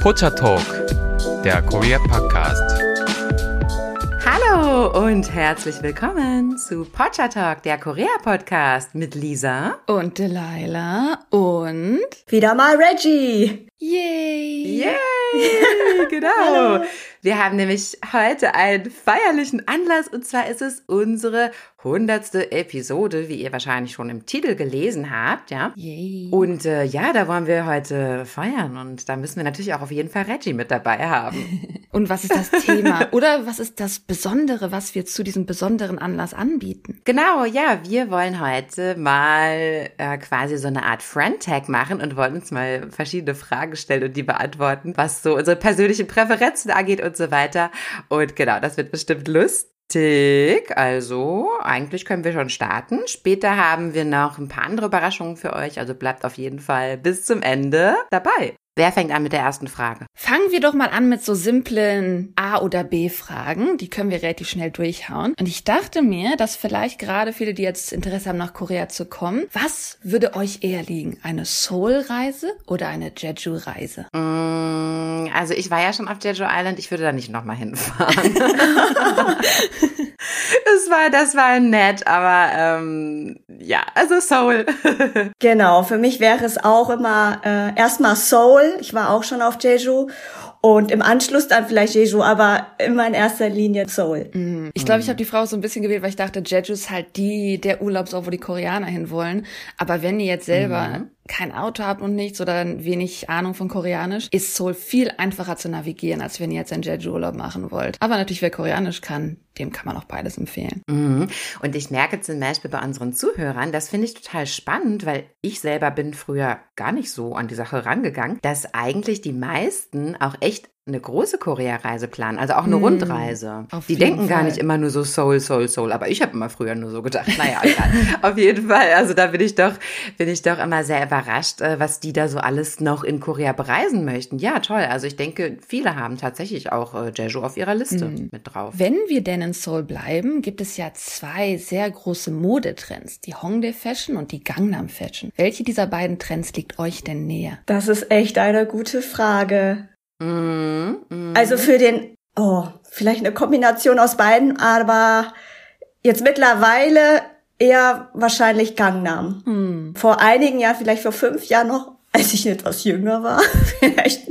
Pocha Talk, der Korea Podcast. Hallo und herzlich willkommen zu Pocha Talk, der Korea Podcast mit Lisa und Delilah und wieder mal Reggie. Yay! Yay! Genau. Wir haben nämlich heute einen feierlichen Anlass und zwar ist es unsere hundertste Episode, wie ihr wahrscheinlich schon im Titel gelesen habt, ja. Yay. Und äh, ja, da wollen wir heute feiern und da müssen wir natürlich auch auf jeden Fall Reggie mit dabei haben. und was ist das Thema oder was ist das Besondere, was wir zu diesem besonderen Anlass anbieten? Genau, ja, wir wollen heute mal äh, quasi so eine Art Friend-Tag machen und wollen uns mal verschiedene Fragen stellen und die beantworten, was so unsere persönlichen Präferenzen angeht und so weiter. Und genau, das wird bestimmt lustig. Also, eigentlich können wir schon starten. Später haben wir noch ein paar andere Überraschungen für euch. Also bleibt auf jeden Fall bis zum Ende dabei. Wer fängt an mit der ersten Frage? Fangen wir doch mal an mit so simplen A- oder B-Fragen. Die können wir relativ schnell durchhauen. Und ich dachte mir, dass vielleicht gerade viele, die jetzt Interesse haben, nach Korea zu kommen, was würde euch eher liegen? Eine Seoul-Reise oder eine Jeju-Reise? Mm, also ich war ja schon auf Jeju Island. Ich würde da nicht nochmal hinfahren. das war, das war nett, aber ähm, ja, also Seoul. genau, für mich wäre es auch immer äh, erstmal Seoul. Ich war auch schon auf Jeju und im Anschluss dann vielleicht Jeju, aber immer in erster Linie Seoul. Mm. Ich glaube, ich habe die Frau so ein bisschen gewählt, weil ich dachte, Jeju ist halt die der Urlaubsort, wo die Koreaner hinwollen. Aber wenn ihr jetzt selber mhm kein Auto habt und nichts oder wenig Ahnung von Koreanisch, ist Seoul viel einfacher zu navigieren, als wenn ihr jetzt einen Jeju-Urlaub machen wollt. Aber natürlich, wer Koreanisch kann, dem kann man auch beides empfehlen. Mhm. Und ich merke zum Beispiel bei unseren Zuhörern, das finde ich total spannend, weil ich selber bin früher gar nicht so an die Sache rangegangen, dass eigentlich die meisten auch echt eine große Korea-Reise planen, also auch eine mm, Rundreise. Die denken Fall. gar nicht immer nur so Soul, Soul, Soul, aber ich habe immer früher nur so gedacht. Naja, egal. auf jeden Fall. Also da bin ich doch, bin ich doch immer sehr überrascht, äh, was die da so alles noch in Korea bereisen möchten. Ja, toll. Also ich denke, viele haben tatsächlich auch äh, Jeju auf ihrer Liste mm. mit drauf. Wenn wir denn in Seoul bleiben, gibt es ja zwei sehr große Modetrends, die Hongdae Fashion und die Gangnam Fashion. Welche dieser beiden Trends liegt euch denn näher? Das ist echt eine gute Frage. Mhm, mh. Also für den, oh, vielleicht eine Kombination aus beiden, aber jetzt mittlerweile eher wahrscheinlich Gangnam. Mhm. Vor einigen Jahren, vielleicht vor fünf Jahren noch als ich etwas jünger war, vielleicht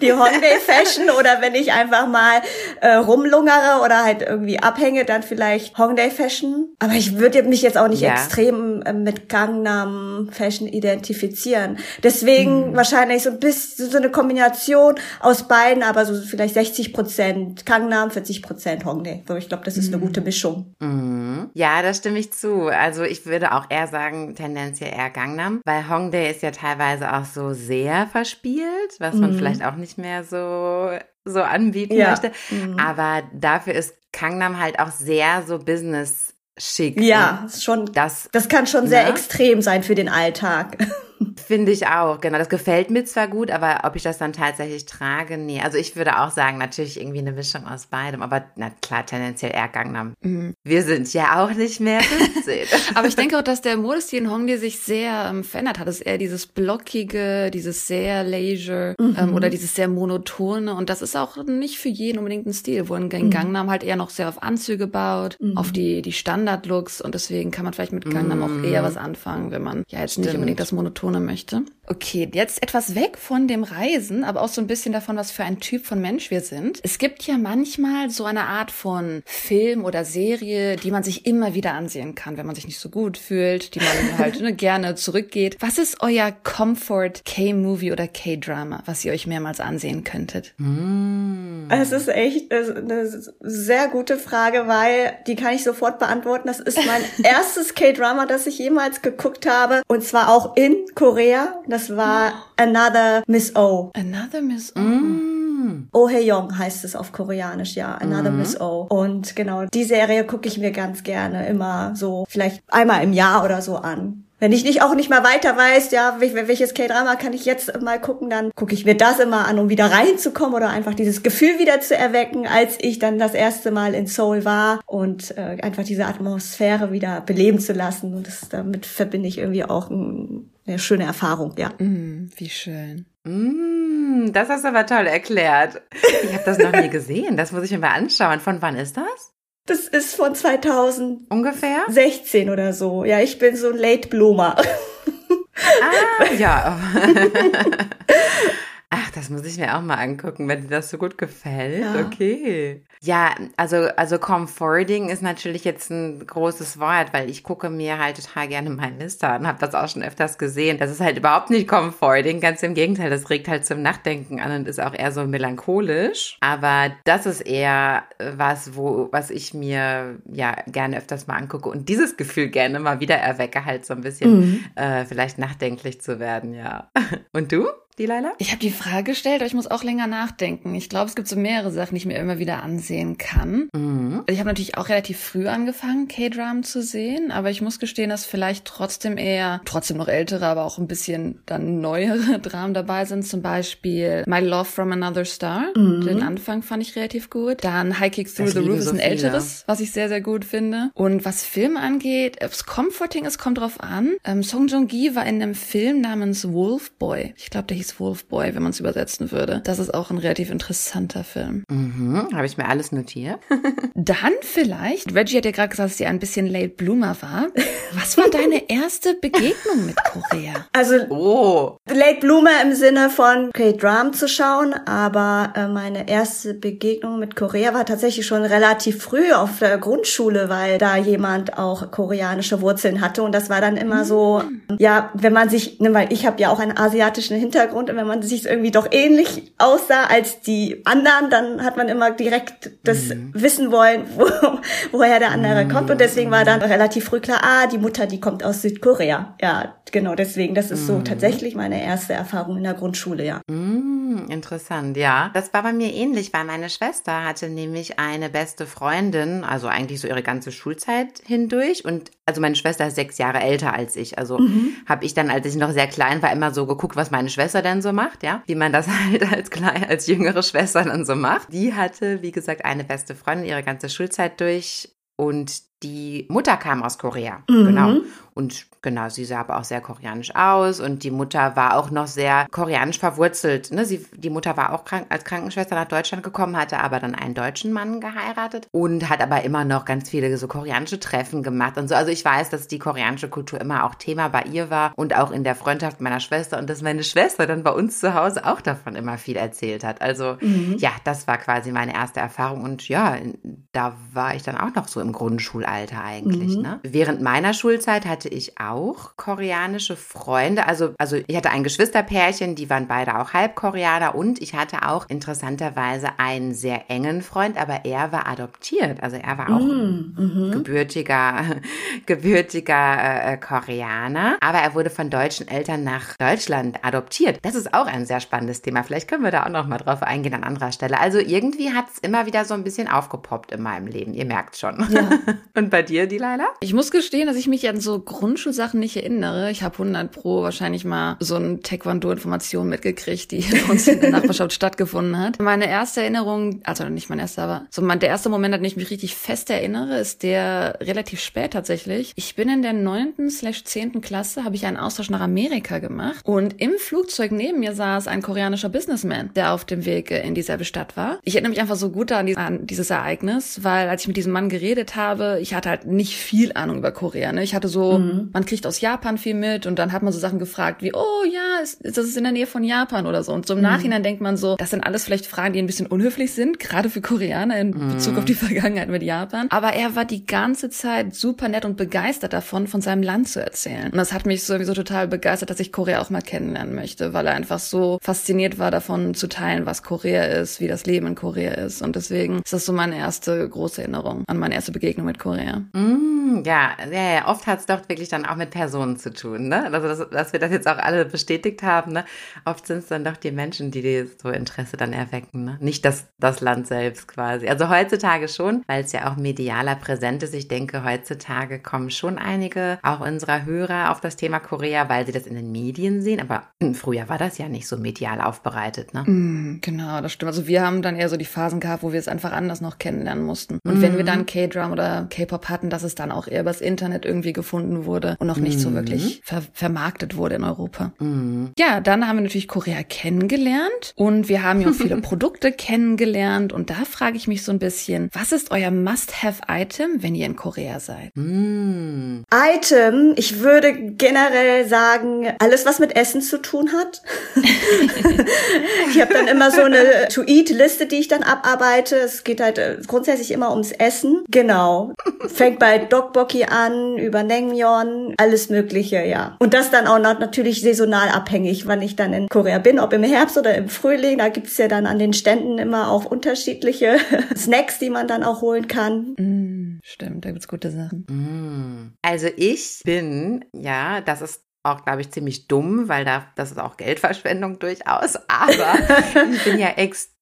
die Holiday Fashion oder wenn ich einfach mal äh, rumlungere oder halt irgendwie abhänge, dann vielleicht Holiday Fashion. Aber ich würde mich jetzt auch nicht ja. extrem äh, mit Gangnam Fashion identifizieren. Deswegen hm. wahrscheinlich so ein bisschen so eine Kombination aus beiden, aber so vielleicht 60 Prozent Gangnam, 40 Prozent Hongdae. So, ich glaube, das ist eine gute Mischung. Mhm. Ja, da stimme ich zu. Also ich würde auch eher sagen, tendenziell eher Gangnam, weil Hongdae ist ja teilweise auch auch so sehr verspielt, was man mhm. vielleicht auch nicht mehr so, so anbieten ja. möchte. Mhm. Aber dafür ist Kangnam halt auch sehr so Business schick. Ja, schon. Das, das kann schon sehr ne? extrem sein für den Alltag. Finde ich auch, genau. Das gefällt mir zwar gut, aber ob ich das dann tatsächlich trage, nee. Also ich würde auch sagen, natürlich irgendwie eine Mischung aus beidem, aber na klar, tendenziell eher Gangnam. Mhm. Wir sind ja auch nicht mehr 15. aber ich denke auch, dass der Modestil in Hongdae sich sehr ähm, verändert hat. Es ist eher dieses blockige, dieses sehr leisure mhm. ähm, oder dieses sehr monotone und das ist auch nicht für jeden unbedingt ein Stil, wo in mhm. Gangnam halt eher noch sehr auf Anzüge baut, mhm. auf die, die Standard-Looks und deswegen kann man vielleicht mit Gangnam auch eher mhm. was anfangen, wenn man ja jetzt Stimmt. nicht unbedingt das monotone betonen möchte. Okay, jetzt etwas weg von dem Reisen, aber auch so ein bisschen davon, was für ein Typ von Mensch wir sind. Es gibt ja manchmal so eine Art von Film oder Serie, die man sich immer wieder ansehen kann, wenn man sich nicht so gut fühlt, die man halt ne, gerne zurückgeht. Was ist euer Comfort K-Movie oder K-Drama, was ihr euch mehrmals ansehen könntet? Mm. Es ist echt eine sehr gute Frage, weil die kann ich sofort beantworten. Das ist mein erstes K-Drama, das ich jemals geguckt habe und zwar auch in Korea. Das war Another Miss O. Another Miss O. Mm. Oh Hae-young heißt es auf Koreanisch, ja. Another mhm. Miss O. Und genau, die Serie gucke ich mir ganz gerne immer so, vielleicht einmal im Jahr oder so an. Wenn ich nicht auch nicht mal weiter weiß, ja, welches K-Drama kann ich jetzt mal gucken, dann gucke ich mir das immer an, um wieder reinzukommen oder einfach dieses Gefühl wieder zu erwecken, als ich dann das erste Mal in Seoul war und äh, einfach diese Atmosphäre wieder beleben zu lassen. Und das, damit verbinde ich irgendwie auch ein, eine schöne Erfahrung, ja. Mm, wie schön. Mm. Das hast du aber toll erklärt. Ich habe das noch nie gesehen. Das muss ich mir mal anschauen. Von wann ist das? Das ist von 2016 Ungefähr? oder so. Ja, ich bin so ein Late Bloomer. Ah, ja. Ach, das muss ich mir auch mal angucken, wenn dir das so gut gefällt. Ja. Okay. Ja, also, also Comforting ist natürlich jetzt ein großes Wort, weil ich gucke mir halt total gerne meine Liste an, habe das auch schon öfters gesehen. Das ist halt überhaupt nicht Comforting, ganz im Gegenteil, das regt halt zum Nachdenken an und ist auch eher so melancholisch. Aber das ist eher was, wo, was ich mir ja gerne öfters mal angucke und dieses Gefühl gerne mal wieder erwecke, halt so ein bisschen Mhm. äh, vielleicht nachdenklich zu werden, ja. Und du, die Leila? Ich habe die Frage gestellt, aber ich muss auch länger nachdenken. Ich glaube, es gibt so mehrere Sachen, die ich mir immer wieder ansehen kann. Mhm. Also Ich habe natürlich auch relativ früh angefangen, K-Dramen zu sehen, aber ich muss gestehen, dass vielleicht trotzdem eher, trotzdem noch ältere, aber auch ein bisschen dann neuere Dramen dabei sind. Zum Beispiel My Love from Another Star. Den Anfang fand ich relativ gut. Dann High Kick Through Ich the Roof ist so ein älteres, was ich sehr, sehr gut finde. Und was Film angeht, ob es Comforting ist, kommt drauf an. Ähm, Song Joong-gi war in einem Film namens Wolf Boy. Ich glaube, der hieß Wolf Boy, wenn man es übersetzen würde. Das ist auch ein relativ interessanter Film. Mhm. Habe ich mir alles notiert. Dann vielleicht, Reggie hat ja gerade gesagt, dass sie ein bisschen Late Bloomer war. Was war deine erste Begegnung mit Korea? Also Oh. Late Bloomer im Sinne von K-Dram zu schauen, aber äh, meine erste Begegnung mit Korea war tatsächlich schon relativ früh auf der Grundschule, weil da jemand auch koreanische Wurzeln hatte und das war dann immer so, ja, wenn man sich, ne, weil ich habe ja auch einen asiatischen Hintergrund und wenn man sich irgendwie doch ähnlich aussah als die anderen, dann hat man immer direkt das wissen wollen, wo, woher der andere kommt und deswegen war dann relativ früh klar, ah, die Mutter, die kommt aus Südkorea. Ja, genau, deswegen, das ist so tatsächlich meine erste Erfahrung in der Grundschule, ja. Mm, interessant, ja. Das war bei mir ähnlich, weil meine Schwester hatte nämlich eine beste Freundin, also eigentlich so ihre ganze Schulzeit hindurch. Und also meine Schwester ist sechs Jahre älter als ich. Also habe ich dann, als ich noch sehr klein war, immer so geguckt, was meine Schwester denn so macht, ja. Wie man das halt als klein, als jüngere Schwester dann so macht. Die hatte, wie gesagt, eine beste Freundin ihre ganze Schulzeit durch. Und die Mutter kam aus Korea, genau. Und genau, sie sah aber auch sehr koreanisch aus und die Mutter war auch noch sehr koreanisch verwurzelt. Ne? Sie, die Mutter war auch krank, als Krankenschwester nach Deutschland gekommen, hatte aber dann einen deutschen Mann geheiratet und hat aber immer noch ganz viele so koreanische Treffen gemacht und so. Also ich weiß, dass die koreanische Kultur immer auch Thema bei ihr war und auch in der Freundschaft meiner Schwester und dass meine Schwester dann bei uns zu Hause auch davon immer viel erzählt hat. Also ja, das war quasi meine erste Erfahrung und ja, da war ich dann auch noch so im Grundschulalter eigentlich. Ne? Während meiner Schulzeit hatte ich auch koreanische Freunde. Also, also ich hatte ein Geschwisterpärchen, die waren beide auch Halbkoreaner und ich hatte auch interessanterweise einen sehr engen Freund, aber er war adoptiert. Also er war auch gebürtiger, gebürtiger äh, Koreaner, aber er wurde von deutschen Eltern nach Deutschland adoptiert. Das ist auch ein sehr spannendes Thema. Vielleicht können wir da auch noch mal drauf eingehen an anderer Stelle. Also irgendwie hat es immer wieder so ein bisschen aufgepoppt in meinem Leben. Ihr merkt schon. Und bei dir, die Leila? Ich muss gestehen, dass ich mich an so Grundschulsachen nicht erinnere. Ich habe 100 pro wahrscheinlich mal so ein Taekwondo-Information mitgekriegt, die bei uns in der Nachbarschaft stattgefunden hat. Meine erste Erinnerung, also nicht mein erster, aber so mein, der erste Moment, an den ich mich richtig fest erinnere, ist der relativ spät tatsächlich. Ich bin in der neunten slash zehnten Klasse, habe ich einen Austausch nach Amerika gemacht und im Flugzeug neben mir saß ein koreanischer Businessman, der auf dem Weg in dieselbe Stadt war. Ich erinnere mich einfach so gut an dieses Ereignis, weil als ich mit diesem Mann geredet habe, ich hatte halt nicht viel Ahnung über Korea. Ne? Ich hatte so, man kriegt aus Japan viel mit und dann hat man so Sachen gefragt wie, oh ja, ist, ist das ist in der Nähe von Japan oder so. Und so im Nachhinein denkt man so, das sind alles vielleicht Fragen, die ein bisschen unhöflich sind, gerade für Koreaner in Bezug auf die Vergangenheit mit Japan. Aber er war die ganze Zeit super nett und begeistert davon, von seinem Land zu erzählen. Und das hat mich sowieso total begeistert, dass ich Korea auch mal kennenlernen möchte, weil er einfach so fasziniert war davon zu teilen, was Korea ist, wie das Leben in Korea ist. Und deswegen ist das so meine erste große Erinnerung an meine erste Begegnung mit Korea. Mm, ja, ja, ja, oft hat es doch wirklich dann auch mit Personen zu tun, ne? Also, dass, dass wir das jetzt auch alle bestätigt haben, ne? Oft sind es dann doch die Menschen, die dir so Interesse dann erwecken, ne? Nicht das, das Land selbst quasi. Also heutzutage schon, weil es ja auch medialer präsent ist. Ich denke, heutzutage kommen schon einige, auch unserer Hörer, auf das Thema Korea, weil sie das in den Medien sehen. Aber früher war das ja nicht so medial aufbereitet, ne? Mm, genau, das stimmt. Also wir haben dann eher so die Phasen gehabt, wo wir es einfach anders noch kennenlernen mussten. Und wenn wir dann K-Drum oder K-Pop hatten, dass es dann auch eher übers Internet irgendwie gefunden erfunden wurde und noch nicht so Mhm. wirklich ver vermarktet wurde in Europa. Ja, dann haben wir natürlich Korea kennengelernt und wir haben ja auch viele Produkte kennengelernt und da frage ich mich so ein bisschen, was ist euer Must-Have-Item, wenn ihr in Korea seid? Mm. Item, ich würde generell sagen, alles, was mit Essen zu tun hat. ich habe dann immer so eine To-Eat-Liste, die ich dann abarbeite. Es geht halt äh, grundsätzlich immer ums Essen. Genau. Fängt bei Dokboki an, über Naengmyeon, alles Mögliche, ja. Und das dann auch noch natürlich saisonal abhängig, wann ich dann in Korea bin, ob im Herbst oder im Frühling. Da gibt's ja dann an den Ständen immer auch unterschiedliche Snacks, die man dann auch holen kann. Mm, stimmt, da gibt's gute Sachen. Mm. Also ich bin, ja, das ist auch, glaube ich, ziemlich dumm, weil da, das ist auch Geldverschwendung durchaus, aber ich bin ja extrem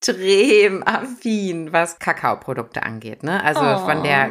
affin, was Kakaoprodukte angeht, ne? Also Oh. von der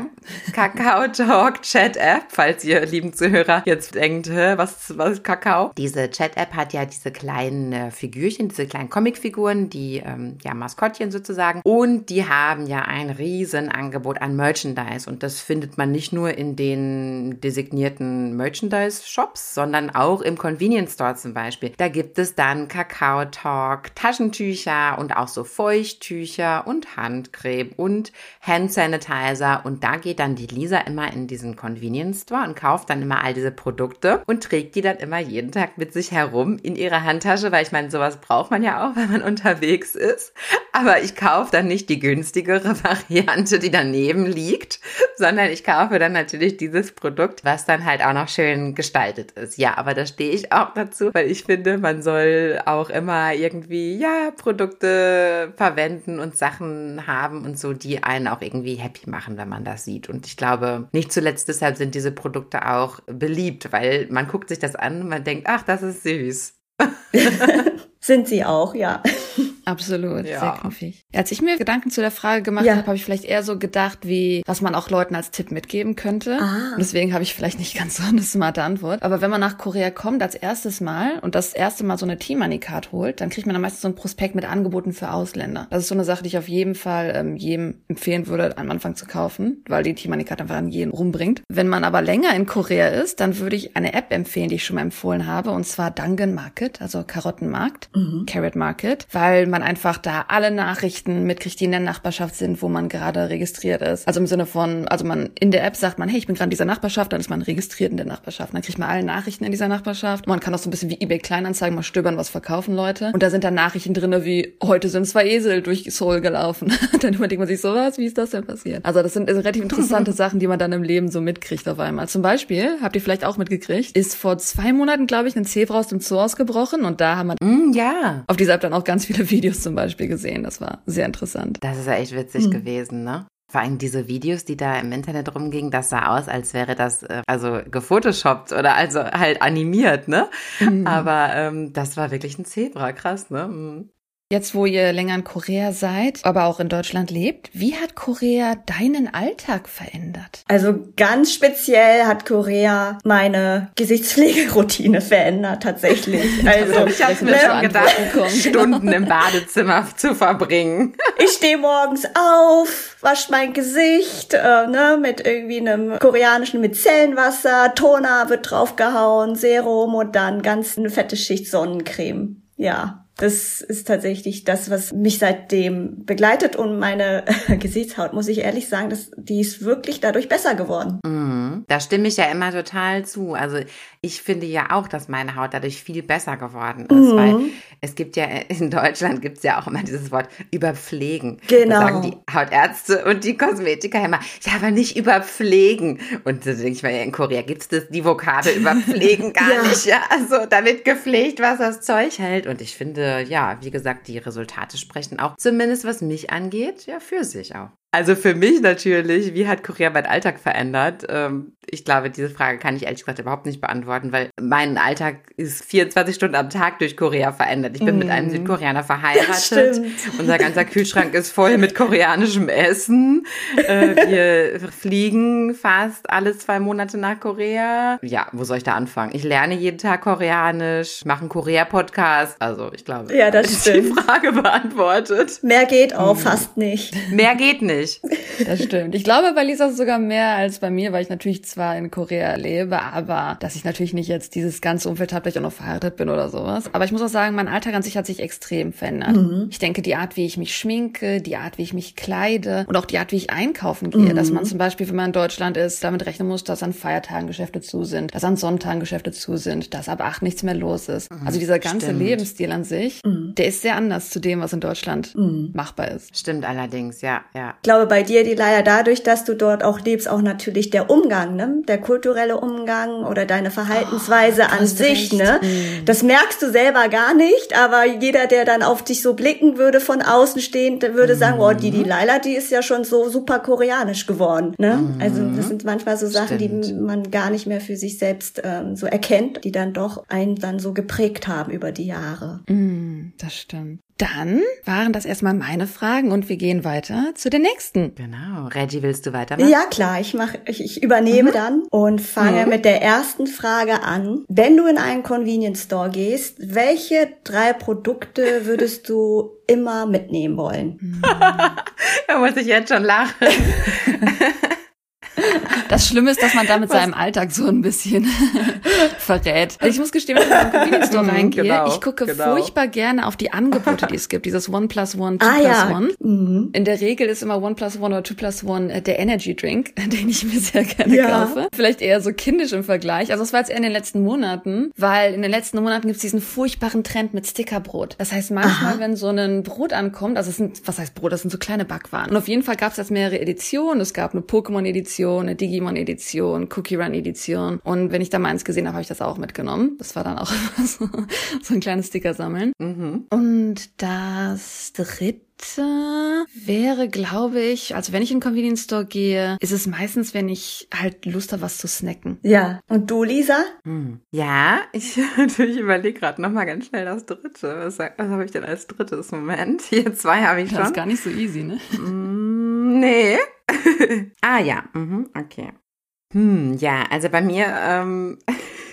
Kakao Talk Chat App, falls ihr lieben Zuhörer jetzt denkt, was, was ist Kakao? Diese Chat App hat ja diese kleinen äh, Figürchen, diese kleinen Comicfiguren, die ähm, ja Maskottchen sozusagen und die haben ja ein riesen Angebot an Merchandise und das findet man nicht nur in den designierten Merchandise Shops, sondern auch im Convenience Store zum Beispiel. Da gibt es dann Kakao Talk, Taschentücher und auch so Feuchttücher und Handcreme und Hand Sanitizer und da geht dann die Lisa immer in diesen Convenience Store und kauft dann immer all diese Produkte und trägt die dann immer jeden Tag mit sich herum in ihrer Handtasche, weil ich meine, sowas braucht man ja auch, wenn man unterwegs ist. Aber ich kaufe dann nicht die günstigere Variante, die daneben liegt, sondern ich kaufe dann natürlich dieses Produkt, was dann halt auch noch schön gestaltet ist. Ja, aber da stehe ich auch dazu, weil ich finde, man soll auch immer irgendwie, ja, Produkte verwenden und Sachen haben und so, die einen auch irgendwie happy machen, wenn man das sieht. Und ich glaube, nicht zuletzt deshalb sind diese Produkte auch beliebt, weil man guckt sich das an und man denkt, ach, das ist süß. Sind sie auch, ja. Absolut, Ja. sehr knuffig. Als ich mir Gedanken zu der Frage gemacht Ja. habe, habe ich vielleicht eher so gedacht, wie was man auch Leuten als Tipp mitgeben könnte. Ah. Und deswegen habe ich vielleicht nicht ganz so eine smarte Antwort. Aber wenn man nach Korea kommt als erstes Mal und das erste Mal so eine Teammoney-Card holt, dann kriegt man dann meistens so ein Prospekt mit Angeboten für Ausländer. Das ist so eine Sache, die ich auf jeden Fall ähm, jedem empfehlen würde, am Anfang zu kaufen, weil die Teammoney-Card einfach an jeden rumbringt. Wenn man aber länger in Korea ist, dann würde ich eine App empfehlen, die ich schon mal empfohlen habe, und zwar Dangan Market, also Karottenmarkt, Carrot Market, weil man einfach da alle Nachrichten mitkriegt, die in der Nachbarschaft sind, wo man gerade registriert ist. Also im Sinne von, also man in der App sagt man, hey, ich bin gerade in dieser Nachbarschaft, dann ist man registriert in der Nachbarschaft. Dann kriegt man alle Nachrichten in dieser Nachbarschaft. Man kann auch so ein bisschen wie eBay Kleinanzeigen mal stöbern, was verkaufen Leute. Und da sind dann Nachrichten drinne wie, heute sind zwei Esel durch Seoul gelaufen. dann überlegt man sich so, was, wie ist das denn passiert? Also das sind relativ interessante Sachen, die man dann im Leben so mitkriegt auf einmal. Zum Beispiel, habt ihr vielleicht auch mitgekriegt, ist vor zwei Monaten, glaube ich, ein Zebra aus dem Zoo ausgebrochen und da haben wir Mm, ja. Auf dieser App dann auch ganz viele Videos zum Beispiel gesehen. Das war sehr interessant. Das ist ja echt witzig gewesen, ne? Vor allem diese Videos, die da im Internet rumgingen, das sah aus, als wäre das äh, also gefotoshoppt oder also halt animiert, ne? Aber ähm, das war wirklich ein Zebra, krass, ne? Mhm. Jetzt, wo ihr länger in Korea seid, aber auch in Deutschland lebt, wie hat Korea deinen Alltag verändert? Also ganz speziell hat Korea meine Gesichtspflegeroutine verändert, tatsächlich. Also Ich mir Ne? schon gedacht. Stunden im Badezimmer zu verbringen. ich stehe morgens auf, wasch mein Gesicht, äh, ne, mit irgendwie einem koreanischen Micellenwasser, Toner wird draufgehauen, Serum und dann ganz eine fette Schicht Sonnencreme. Ja. Das ist tatsächlich das, was mich seitdem begleitet und meine Gesichtshaut, muss ich ehrlich sagen, das, die ist wirklich dadurch besser geworden. Mhm. Da stimme ich ja immer total zu. Also ich finde ja auch, dass meine Haut dadurch viel besser geworden ist, Mhm. weil es gibt ja in Deutschland gibt es ja auch immer dieses Wort überpflegen. Genau. Das sagen die Hautärzte und die Kosmetiker immer, ja, aber nicht überpflegen. Und da denke ich mir, ja, in Korea gibt es die Vokabel überpflegen gar Ja. nicht. Ja, also da wird gepflegt, was das Zeug hält. Und ich finde, ja, wie gesagt, die Resultate sprechen auch, zumindest was mich angeht, ja, für sich auch. Also für mich natürlich, wie hat Korea meinen Alltag verändert? Ähm, ich glaube, diese Frage kann ich ehrlich gesagt überhaupt nicht beantworten, weil mein Alltag ist 24 Stunden am Tag durch Korea verändert. Ich bin mit einem Südkoreaner verheiratet. Unser ganzer Kühlschrank ist voll mit koreanischem Essen. Äh, wir fliegen fast alle zwei Monate nach Korea. Ja, wo soll ich da anfangen? Ich lerne jeden Tag Koreanisch, mache einen Korea-Podcast. Also ich glaube, Ja, das ist die. Frage beantwortet. Mehr geht auch fast nicht. Mehr geht nicht. Wirklich. Das stimmt. Ich glaube, bei Lisa ist es sogar mehr als bei mir, weil ich natürlich zwar in Korea lebe, aber dass ich natürlich nicht jetzt dieses ganze Umfeld habe, dass ich auch noch verheiratet bin oder sowas. Aber ich muss auch sagen, mein Alltag an sich hat sich extrem verändert. Mhm. Ich denke, die Art, wie ich mich schminke, die Art, wie ich mich kleide und auch die Art, wie ich einkaufen gehe, mhm. dass man zum Beispiel, wenn man in Deutschland ist, damit rechnen muss, dass an Feiertagen Geschäfte zu sind, dass an Sonntagen Geschäfte zu sind, dass ab acht nichts mehr los ist. Mhm. Also dieser ganze Stimmt. Lebensstil an sich, mhm. der ist sehr anders zu dem, was in Deutschland mhm. machbar ist. Stimmt allerdings, ja, ja. Ich glaube, bei dir, die leider dadurch, dass du dort auch lebst, auch natürlich der Umgang, ne? Der kulturelle Umgang oder deine Verhaltensweise oh, an sich, recht. ne? Mhm. Das merkst du selber gar nicht, aber jeder, der dann auf dich so blicken würde von außen stehend, würde sagen, oh, die, die mhm. Laila, die ist ja schon so super koreanisch geworden, ne? Mhm. Also das sind manchmal so Sachen, Stimmt. die man gar nicht mehr für sich selbst ähm, so erkennt, die dann doch einen dann so geprägt haben über die Jahre. Das stimmt. Dann waren das erstmal meine Fragen und wir gehen weiter zu den nächsten. Genau. Reggie, willst du weitermachen? Ja, klar. Ich mach, ich, ich übernehme mhm. dann und fange mhm. mit der ersten Frage an. Wenn du in einen Convenience Store gehst, welche drei Produkte würdest du immer mitnehmen wollen? da muss ich jetzt schon lachen. Das Schlimme ist, dass man damit seinem Alltag so ein bisschen verrät. Also ich muss gestehen, wenn ich in den Convenience Store mhm, reingehe, genau, ich gucke genau. furchtbar gerne auf die Angebote, die es gibt. Dieses One plus One, Two ah, plus ja. One. Mhm. In der Regel ist immer One plus One oder Two plus One äh, der Energy Drink, den ich mir sehr gerne ja. kaufe. Vielleicht eher so kindisch im Vergleich. Also es war jetzt eher in den letzten Monaten, weil in den letzten Monaten gibt es diesen furchtbaren Trend mit Stickerbrot. Das heißt, manchmal, Aha. wenn so ein Brot ankommt, also es sind, was heißt Brot, das sind so kleine Backwaren. Und auf jeden Fall gab es jetzt mehrere Editionen. Es gab eine Pokémon-Edition, eine Digimon-Edition, Cookie Run-Edition. Und wenn ich da mal eins gesehen habe, habe ich das auch mitgenommen. Das war dann auch so, so ein kleines Sticker sammeln. Mhm. Und das dritte wäre, glaube ich, also wenn ich in den Convenience Store gehe, ist es meistens, wenn ich halt Lust habe, was zu snacken. Ja. Und du, Lisa? Hm. Ja, ich natürlich überlege gerade nochmal ganz schnell das dritte. Was, was habe ich denn als drittes Moment? Hier zwei habe ich schon. Das ist gar nicht so easy, ne? Nee. ah ja, mhm, okay. Hm, ja, also bei mir, ähm,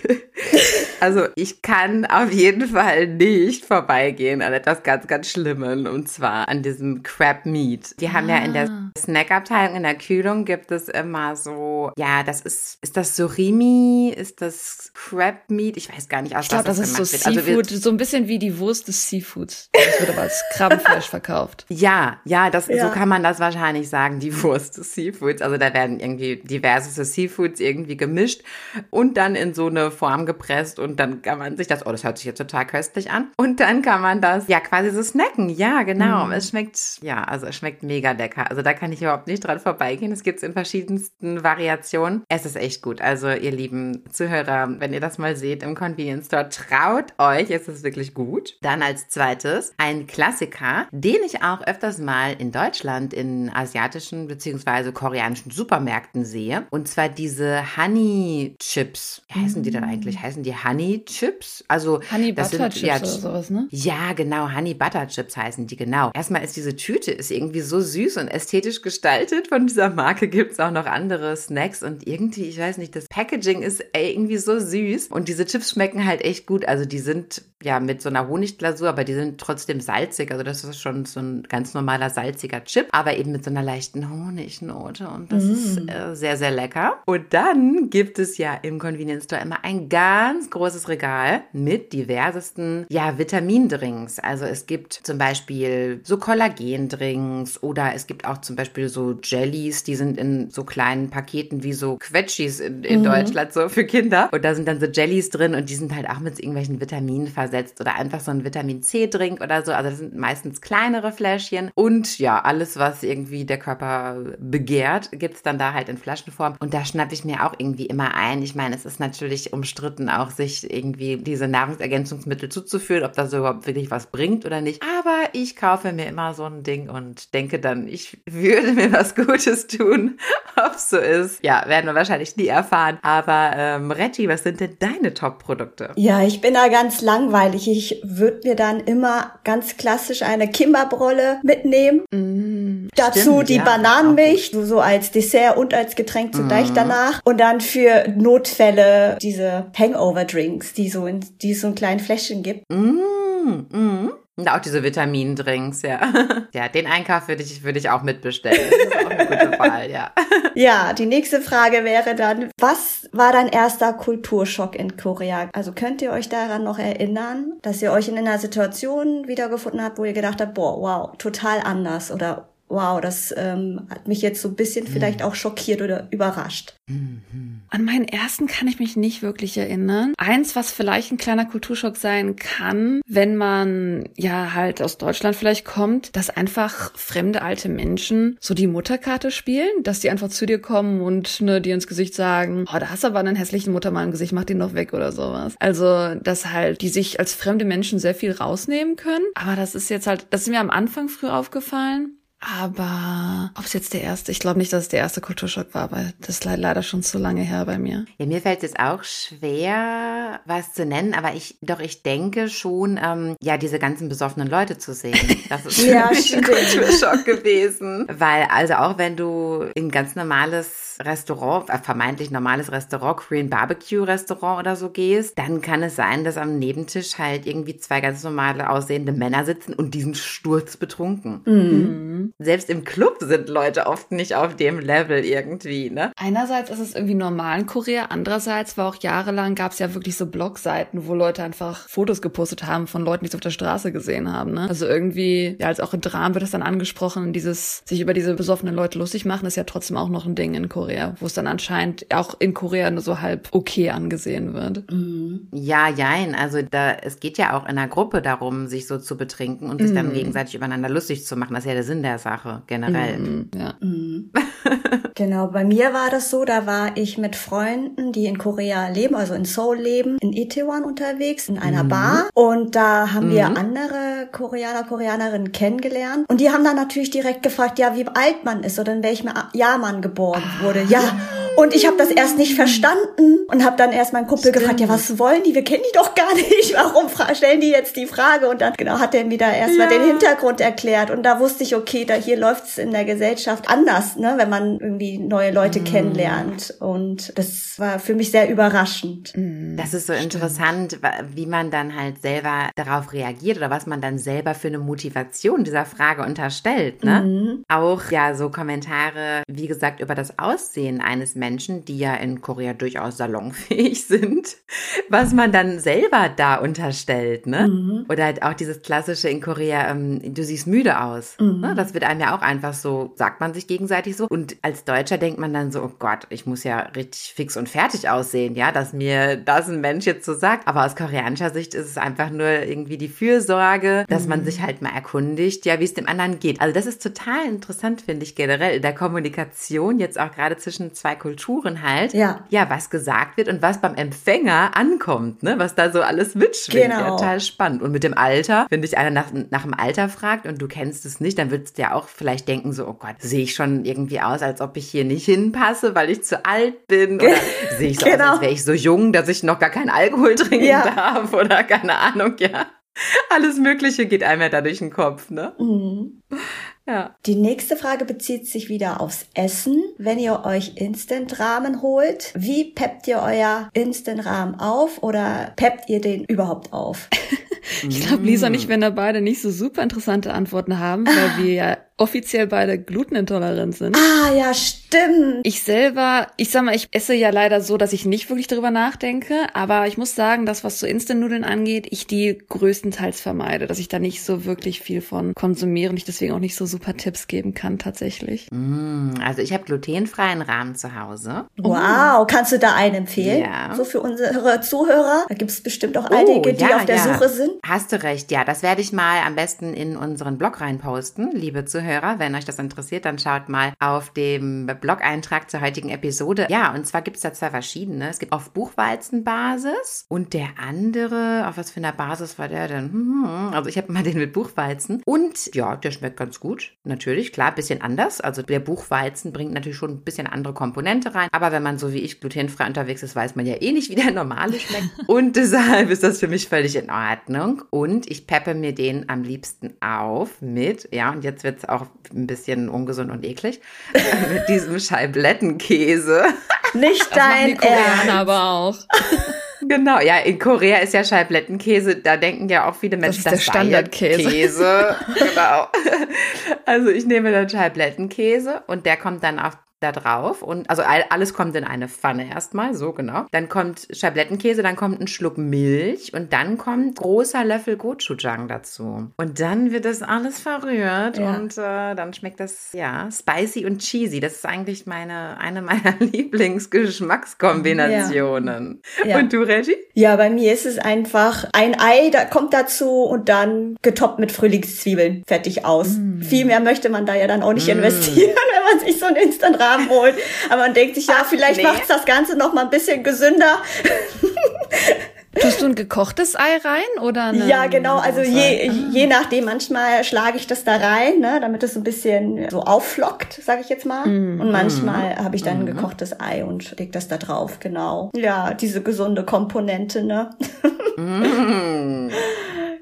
also ich kann auf jeden Fall nicht vorbeigehen an etwas ganz, ganz Schlimmen und zwar an diesem Crab Meat. Die haben ah. ja in der ah. Snackabteilung in der Kühlung gibt es immer so, ja, das ist, ist das Surimi, ist das Crab Meat? Ich weiß gar nicht, aus ich glaub, was das, das ist so wird. Seafood, also so ein bisschen wie die Wurst des Seafoods. Das wird aber als Krabbenfleisch verkauft. Ja, ja, das, ja. so kann man das wahrscheinlich sagen, die Wurst des Seafoods. Also da werden irgendwie diverse Seafoods irgendwie gemischt und dann in so eine Form gepresst und dann kann man sich das, oh, das hört sich jetzt total köstlich an. Und dann kann man das ja quasi so snacken. Ja, genau. Mm. Es schmeckt, ja, also es schmeckt mega lecker. Also da kann ich überhaupt nicht dran vorbeigehen. Es gibt es in verschiedensten Variationen. Es ist echt gut. Also ihr lieben Zuhörer, wenn ihr das mal seht im Convenience Store, traut euch, es ist wirklich gut. Dann als zweites ein Klassiker, den ich auch öfters mal in Deutschland in asiatischen bzw. koreanischen Supermärkten sehe. Und zwar diese Honey Chips. Wie heißen die denn eigentlich? Heißen die Honey Chips? Also Honey Butter sind, Chips ja, oder sowas, ne? Ja, genau. Honey Butter Chips heißen die, genau. Erstmal ist diese Tüte ist irgendwie so süß und ästhetisch gestaltet. Von dieser Marke gibt es auch noch andere Snacks und irgendwie, ich weiß nicht, das Packaging ist irgendwie so süß und diese Chips schmecken halt echt gut. Also die sind ja mit so einer Honigglasur, aber die sind trotzdem salzig. Also das ist schon so ein ganz normaler salziger Chip, aber eben mit so einer leichten Honignote und das mm. ist äh, sehr, sehr lecker. Und dann gibt es ja im Convenience Store immer ein ganz großes Regal mit diversesten, ja, Vitamindrinks. Also es gibt zum Beispiel so Kollagendrinks oder es gibt auch zum Beispiel so Jellies, die sind in so kleinen Paketen wie so Quetschis in, in mhm. Deutschland so für Kinder. Und da sind dann so Jellies drin und die sind halt auch mit irgendwelchen Vitaminen versetzt oder einfach so ein Vitamin C Drink oder so. Also das sind meistens kleinere Fläschchen und ja, alles, was irgendwie der Körper begehrt, gibt es dann da halt in Flaschenform. Und da schnappe ich mir auch irgendwie immer ein. Ich meine, es ist natürlich umstritten, auch sich irgendwie diese Nahrungsergänzungsmittel zuzuführen, ob das überhaupt wirklich was bringt oder nicht. Aber ich kaufe mir immer so ein Ding und denke dann, ich würde mir was Gutes tun. Ob so ist, ja, werden wir wahrscheinlich nie erfahren. Aber ähm, Reggie, was sind denn deine Top-Produkte? Ja, ich bin da ganz langweilig. Ich würde mir dann immer ganz klassisch eine Kimberbrolle mitnehmen. Mm, Dazu stimmt, die ja, Bananenmilch, so, so als Dessert und als Getränk zugleich mm. danach. Und dann für Notfälle diese Hangover-Drinks, die so in die so ein kleinen Fläschchen gibt. Mm, mm. Und auch diese Vitamindrinks, ja. Ja, den Einkauf würde ich, würde ich auch mitbestellen. Das ist auch eine gute Wahl, ja. Ja, die nächste Frage wäre dann, was war dein erster Kulturschock in Korea? Also könnt ihr euch daran noch erinnern, dass ihr euch in einer Situation wiedergefunden habt, wo ihr gedacht habt, boah, wow, total anders oder wow, das ähm, hat mich jetzt so ein bisschen vielleicht auch schockiert oder überrascht. An meinen ersten kann ich mich nicht wirklich erinnern. Eins, was vielleicht ein kleiner Kulturschock sein kann, wenn man ja halt aus Deutschland vielleicht kommt, dass einfach fremde alte Menschen so die Mutterkarte spielen, dass die einfach zu dir kommen und ne, dir ins Gesicht sagen, oh, da hast du aber einen hässlichen Muttermann im Gesicht, mach den doch weg oder sowas. Also, dass halt die sich als fremde Menschen sehr viel rausnehmen können. Aber das ist jetzt halt, das ist mir am Anfang früh aufgefallen. Aber ob es jetzt der erste, ich glaube nicht, dass es der erste Kulturschock war, weil das ist leider schon zu lange her bei mir. Ja, mir fällt es auch schwer, was zu nennen, aber ich, doch ich denke schon, ähm, ja, diese ganzen besoffenen Leute zu sehen. Das ist Ja, für mich ein. Kulturschock gewesen. Weil, also auch wenn du in ganz normales Restaurant, äh, vermeintlich normales Restaurant, Korean Barbecue Restaurant oder so gehst, dann kann es sein, dass am Nebentisch halt irgendwie zwei ganz normale aussehende Männer sitzen und die sind sturzbetrunken. Mhm. Selbst im Club sind Leute oft nicht auf dem Level irgendwie, ne? Einerseits ist es irgendwie normal in Korea, andererseits war auch jahrelang gab es ja wirklich so Blogseiten, wo Leute einfach Fotos gepostet haben von Leuten, die sie auf der Straße gesehen haben. Ne? Also irgendwie, ja, als auch in Dramen wird es dann angesprochen, dieses sich über diese besoffenen Leute lustig machen, ist ja trotzdem auch noch ein Ding in Korea, wo es dann anscheinend auch in Korea nur so halb okay angesehen wird. Mhm. Ja, jein. Also da, es geht ja auch in einer Gruppe darum, sich so zu betrinken und sich dann Mhm. gegenseitig übereinander lustig zu machen. Das ist ja der Sinn der Sache, generell. Mhm, ja. Genau, bei mir war das so, da war ich mit Freunden, die in Korea leben, also in Seoul leben, in Itaewon unterwegs, in einer Bar. Und da haben wir andere Koreaner, Koreanerinnen kennengelernt. Und die haben dann natürlich direkt gefragt, ja, wie alt man ist oder in welchem Jahr man geboren wurde. Ja. Und ich habe das erst nicht verstanden und habe dann erst meinen Kumpel gefragt, ja, was wollen die? Wir kennen die doch gar nicht. Warum stellen die jetzt die Frage? Und dann genau hat er mir da erstmal Ja. den Hintergrund erklärt. Und da wusste ich, okay, da hier läuft's in der Gesellschaft anders, ne, wenn man irgendwie neue Leute kennenlernt. Und das war für mich sehr überraschend. Das ist so interessant, wa- wie man dann halt selber darauf reagiert oder was man dann selber für eine Motivation dieser Frage unterstellt. Ne? Auch ja so Kommentare, wie gesagt, über das Aussehen eines Menschen, die ja in Korea durchaus salonfähig sind, was man dann selber da unterstellt. Ne? Oder halt auch dieses klassische in Korea, ähm, du siehst müde aus. Ne? Das wird einem ja auch einfach so, sagt man sich gegenseitig so. Und als Deutscher denkt man dann so, oh Gott, ich muss ja richtig fix und fertig aussehen, ja, dass mir das ein Mensch jetzt so sagt. Aber aus koreanischer Sicht ist es einfach nur irgendwie die Fürsorge, dass man sich halt mal erkundigt, ja, wie es dem anderen geht. Also das ist total interessant, finde ich generell in der Kommunikation, jetzt auch gerade zwischen zwei Kulturen halt. Ja. Ja, was gesagt wird und was beim Empfänger ankommt, ne, was da so alles mitschwingt. Genau. Ja, total spannend. Und mit dem Alter, wenn dich einer nach, nach dem Alter fragt und du kennst es nicht, dann würdest du ja auch vielleicht denken so, oh Gott, sehe ich schon irgendwie aus, als ob ich hier nicht hinpasse, weil ich zu alt bin? Oder sehe ich so Genau. aus, als wäre ich so jung, dass ich noch gar keinen Alkohol trinken Ja. darf? Oder keine Ahnung, ja. Alles Mögliche geht einem ja da durch den Kopf, ne? Mhm. Ja. Die nächste Frage bezieht sich wieder aufs Essen. Wenn ihr euch Instant-Ramen holt, wie peppt ihr euer Instant-Ramen auf oder peppt ihr den überhaupt auf? Ich glaube, Lisa und ich werden da beide nicht so super interessante Antworten haben, weil wir ja offiziell beide glutenintolerant sind. Ah, ja, stimmt. Ich selber, ich sag mal, ich esse ja leider so, dass ich nicht wirklich darüber nachdenke, aber ich muss sagen, dass was so Instant-Nudeln angeht, ich die größtenteils vermeide, dass ich da nicht so wirklich viel von konsumiere und ich deswegen auch nicht so super Tipps geben kann tatsächlich. Mm, Also ich habe glutenfreien Rahmen zu Hause. Wow, kannst du da einen empfehlen? Ja. So für unsere Zuhörer? Da gibt es bestimmt auch einige, die ja, auf der ja. Suche sind. Hast du recht, ja. Das werde ich mal am besten in unseren Blog reinposten, liebe Zuhörer. Wenn euch das interessiert, dann schaut mal auf dem Blog-Eintrag zur heutigen Episode. Ja, und zwar gibt es da zwei verschiedene. Es gibt auf Buchweizenbasis und der andere, auf was für einer Basis war der denn? Hm, Also ich habe mal den mit Buchweizen. Und ja, der schmeckt ganz gut. Natürlich, klar, bisschen anders. Also der Buchweizen bringt natürlich schon ein bisschen andere Komponente rein. Aber wenn man so wie ich glutenfrei unterwegs ist, weiß man ja eh nicht, wie der normale schmeckt. Und deshalb ist das für mich völlig in Ordnung. Und ich peppe mir den am liebsten auf mit, ja, und jetzt wird es auch ein bisschen ungesund und eklig, mit diesem Scheiblettenkäse. Nicht Das machen dein Koreaner Ernst. aber auch. Genau, ja, in Korea ist ja Scheiblettenkäse, da denken ja auch viele Menschen, das ist der Standardkäse. Käse. genau. Also ich nehme dann Scheiblettenkäse und der kommt dann auf da drauf und also alles kommt in eine Pfanne erstmal, so genau. Dann kommt Schablettenkäse, dann kommt ein Schluck Milch und dann kommt großer Löffel Gochujang dazu. Und dann wird das alles verrührt ja. und äh, dann schmeckt das ja spicy und cheesy. Das ist eigentlich meine eine meiner Lieblingsgeschmackskombinationen. Ja. Ja. Und du, Reggie? Ja, bei mir ist es einfach ein Ei, da kommt dazu und dann getoppt mit Frühlingszwiebeln. Fertig aus. Mm. Viel mehr möchte man da ja dann auch nicht mm. investieren, wenn man sich so ein Instant Rahmen holt. Aber man denkt sich, ja, Ach, vielleicht nee. macht's das Ganze noch mal ein bisschen gesünder. Tust du ein gekochtes Ei rein oder? Eine, ja, genau. Also je, je nachdem. Manchmal schlage ich das da rein, ne, damit es so ein bisschen so aufflockt, sage ich jetzt mal. Mm. Und manchmal mm. habe ich dann ein mhm. gekochtes Ei und leg das da drauf. Genau. Ja, diese gesunde Komponente, ne. Mm.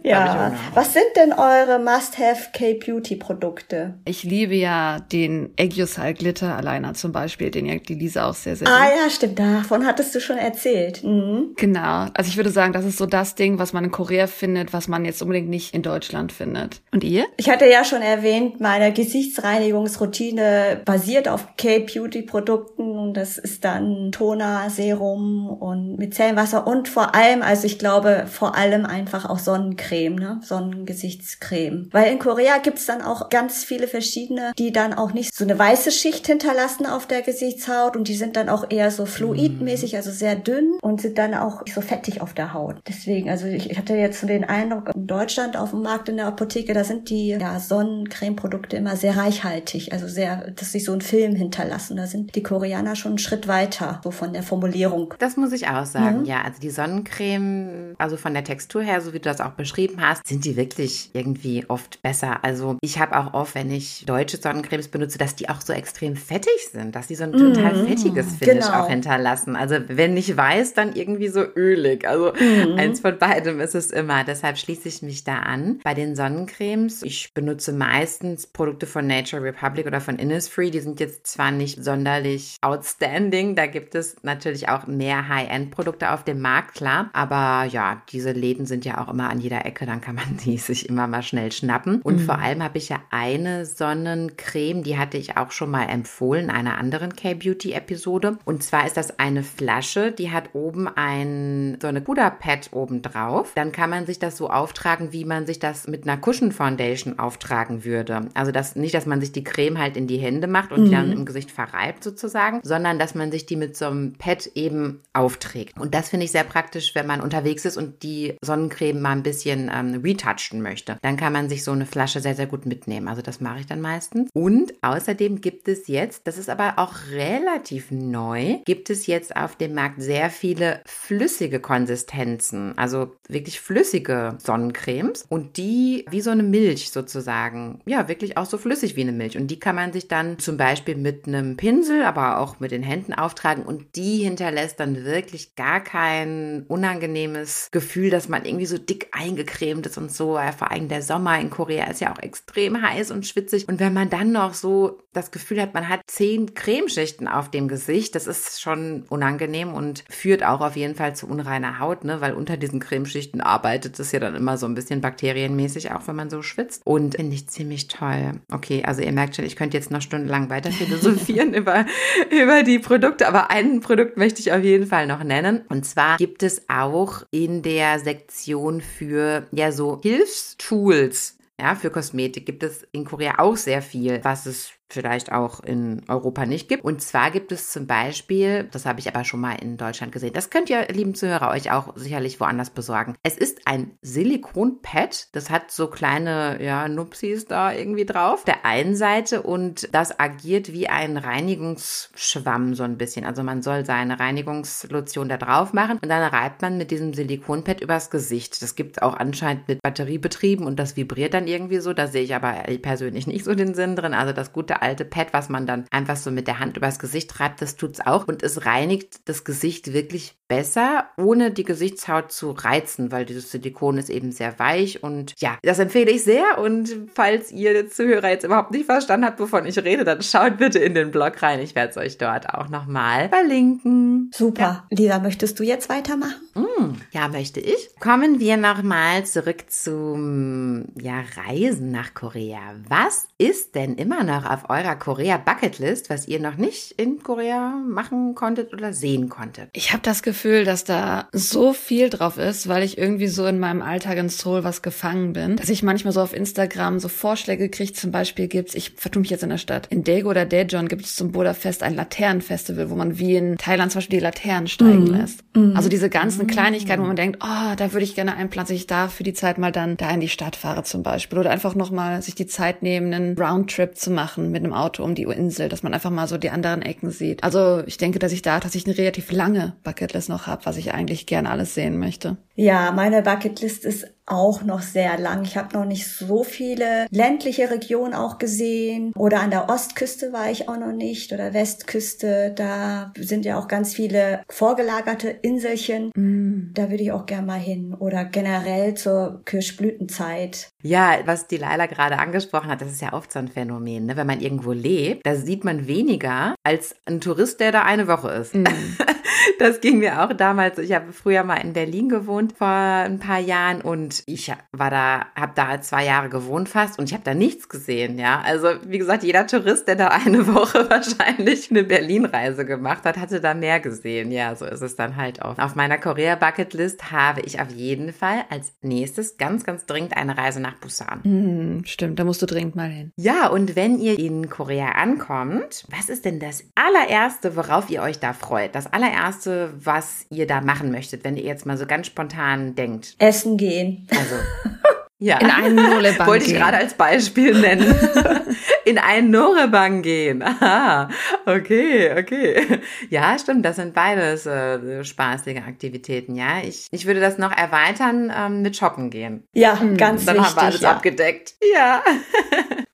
Ja. Was sind denn eure Must-Have K-Beauty-Produkte? Ich liebe ja den Eggiosal Glitter alleiner zum Beispiel, den ja die Lisa auch sehr, sehr Ah liebt. ja, stimmt. Davon hattest du schon erzählt. Mhm. Genau. Also ich würde sagen, das ist so das Ding, was man in Korea findet, was man jetzt unbedingt nicht in Deutschland findet. Und ihr? Ich hatte ja schon erwähnt, meine Gesichtsreinigungsroutine basiert auf K-Beauty-Produkten und das ist dann Toner, Serum und Micellenwasser und vor allem, also ich glaube, vor allem einfach auch Sonnencreme. Creme, ne? Sonnengesichtscreme. Weil in Korea gibt's dann auch ganz viele verschiedene, die dann auch nicht so eine weiße Schicht hinterlassen auf der Gesichtshaut und die sind dann auch eher so fluidmäßig, also sehr dünn und sind dann auch nicht so fettig auf der Haut. Deswegen, also ich, ich hatte jetzt so den Eindruck, in Deutschland auf dem Markt in der Apotheke, da sind die ja, Sonnencreme-Produkte immer sehr reichhaltig, also sehr, dass sie so einen Film hinterlassen. Da sind die Koreaner schon einen Schritt weiter, so von der Formulierung. Das muss ich auch sagen, mhm. ja. Also die Sonnencreme, also von der Textur her, so wie du das auch beschrieben beschrieben hast, sind die wirklich irgendwie oft besser. Also ich habe auch oft, wenn ich deutsche Sonnencremes benutze, dass die auch so extrem fettig sind, dass die so ein total mm, fettiges Finish genau. auch hinterlassen. Also wenn nicht weiß, dann irgendwie so ölig. Also mm. eins von beidem ist es immer. Deshalb schließe ich mich da an. Bei den Sonnencremes, ich benutze meistens Produkte von Nature Republic oder von Innisfree. Die sind jetzt zwar nicht sonderlich outstanding, da gibt es natürlich auch mehr High-End-Produkte auf dem Markt, klar. Aber ja, diese Läden sind ja auch immer an jeder Ecke, dann kann man die sich immer mal schnell schnappen. Und mhm. vor allem habe ich ja eine Sonnencreme, die hatte ich auch schon mal empfohlen, einer anderen K-Beauty-Episode. Und zwar ist das eine Flasche, die hat oben ein, so eine Puderpad oben drauf. Dann kann man sich das so auftragen, wie man sich das mit einer Cushion Foundation auftragen würde. Also das, nicht, dass man sich die Creme halt in die Hände macht und mhm. die dann im Gesicht verreibt sozusagen, sondern dass man sich die mit so einem Pad eben aufträgt. Und das finde ich sehr praktisch, wenn man unterwegs ist und die Sonnencreme mal ein bisschen bisschen ähm, retouchen möchte, dann kann man sich so eine Flasche sehr, sehr gut mitnehmen. Also das mache ich dann meistens. Und außerdem gibt es jetzt, das ist aber auch relativ neu, gibt es jetzt auf dem Markt sehr viele flüssige Konsistenzen, also wirklich flüssige Sonnencremes und die wie so eine Milch sozusagen, ja, wirklich auch so flüssig wie eine Milch. Und die kann man sich dann zum Beispiel mit einem Pinsel, aber auch mit den Händen auftragen und die hinterlässt dann wirklich gar kein unangenehmes Gefühl, dass man irgendwie so dick eingekriegt eingecremt ist und so. Vor allem der Sommer in Korea ist ja auch extrem heiß und schwitzig. Und wenn man dann noch so das Gefühl hat, man hat zehn Cremeschichten auf dem Gesicht, das ist schon unangenehm und führt auch auf jeden Fall zu unreiner Haut, ne? weil unter diesen Cremeschichten arbeitet es ja dann immer so ein bisschen bakterienmäßig, auch wenn man so schwitzt. Und finde ich ziemlich toll. Okay, also ihr merkt schon, ich könnte jetzt noch stundenlang weiter philosophieren über, über die Produkte, aber ein Produkt möchte ich auf jeden Fall noch nennen. Und zwar gibt es auch in der Sektion für ja so Hilfstools ja, für Kosmetik gibt es in Korea auch sehr viel, was es vielleicht auch in Europa nicht gibt. Und zwar gibt es zum Beispiel, das habe ich aber schon mal in Deutschland gesehen, das könnt ihr, lieben Zuhörer, euch auch sicherlich woanders besorgen. Es ist ein Silikonpad, das hat so kleine, ja, Nupsis da irgendwie drauf, der einen Seite und das agiert wie ein Reinigungsschwamm so ein bisschen. Also man soll seine Reinigungslotion da drauf machen und dann reibt man mit diesem Silikonpad übers Gesicht. Das gibt es auch anscheinend mit Batteriebetrieben und das vibriert dann irgendwie so. Da sehe ich aber persönlich nicht so den Sinn drin. Also das gute uralte Pad, was man dann einfach so mit der Hand übers Gesicht treibt, das tut's auch. Und es reinigt das Gesicht wirklich besser, ohne die Gesichtshaut zu reizen, weil dieses Silikon ist eben sehr weich und ja, das empfehle ich sehr. Und falls ihr Zuhörer jetzt überhaupt nicht verstanden habt, wovon ich rede, dann schaut bitte in den Blog rein. Ich werde es euch dort auch nochmal verlinken. Super. Ja. Lisa, möchtest du jetzt weitermachen? Mm, ja, möchte ich. Kommen wir nochmal zurück zum ja, Reisen nach Korea. Was ist denn immer noch auf eurer Korea-Bucketlist, was ihr noch nicht in Korea machen konntet oder sehen konntet? Ich habe das Gefühl, dass da so viel drauf ist, weil ich irgendwie so in meinem Alltag in Seoul was gefangen bin, dass ich manchmal so auf Instagram so Vorschläge kriege. Zum Beispiel gibt's, ich vertue mich jetzt in der Stadt, in Daegu oder Daejeon gibt es zum Buddha-Fest ein Laternenfestival, wo man wie in Thailand zum Beispiel die Laternen steigen mm. lässt. Mm. Also diese ganzen Kleinigkeiten, wo man denkt, oh, da würde ich gerne einpflanzen, ich da für die Zeit mal dann da in die Stadt fahre zum Beispiel. Oder einfach nochmal sich die Zeit nehmen, einen Roundtrip zu machen mit einem Auto um die Insel, dass man einfach mal so die anderen Ecken sieht. Also ich denke, dass ich da tatsächlich eine relativ lange Bucketlist noch habe, was ich eigentlich gern alles sehen möchte. Ja, meine Bucketlist ist auch noch sehr lang. Ich habe noch nicht so viele ländliche Regionen auch gesehen. Oder an der Ostküste war ich auch noch nicht. Oder Westküste. Da sind ja auch ganz viele vorgelagerte Inselchen. Mm. Da würde ich auch gern mal hin. Oder generell zur Kirschblütenzeit. Ja, was die Laila gerade angesprochen hat, das ist ja oft so ein Phänomen. Ne? Wenn man irgendwo lebt, da sieht man weniger als ein Tourist, der da eine Woche ist. Mm. Das ging mir auch damals. Ich habe früher mal in Berlin gewohnt vor ein paar Jahren und ich war da, habe da zwei Jahre gewohnt fast und ich habe da nichts gesehen. Ja, also wie gesagt, jeder Tourist, der da eine Woche wahrscheinlich eine Berlin-Reise gemacht hat, hatte da mehr gesehen. Ja, so ist es dann halt auch. Auf meiner Korea-Bucketlist habe ich auf jeden Fall als nächstes ganz, ganz dringend eine Reise nach Busan. Mm, stimmt, da musst du dringend mal hin. Ja, und wenn ihr in Korea ankommt, was ist denn das allererste, worauf ihr euch da freut? Das allererste, was ihr da machen möchtet, wenn ihr jetzt mal so ganz spontan denkt? Essen gehen. Also. Ja. In einen Norebang Wollte ich gerade als Beispiel nennen. In einen Norebang gehen. Aha, okay, okay. Ja, stimmt, das sind beides äh, spaßige Aktivitäten, ja. Ich, ich würde das noch erweitern ähm, mit Shoppen gehen. Ja, hm, ganz Dann wichtig. Dann haben wir alles ja. abgedeckt. Ja.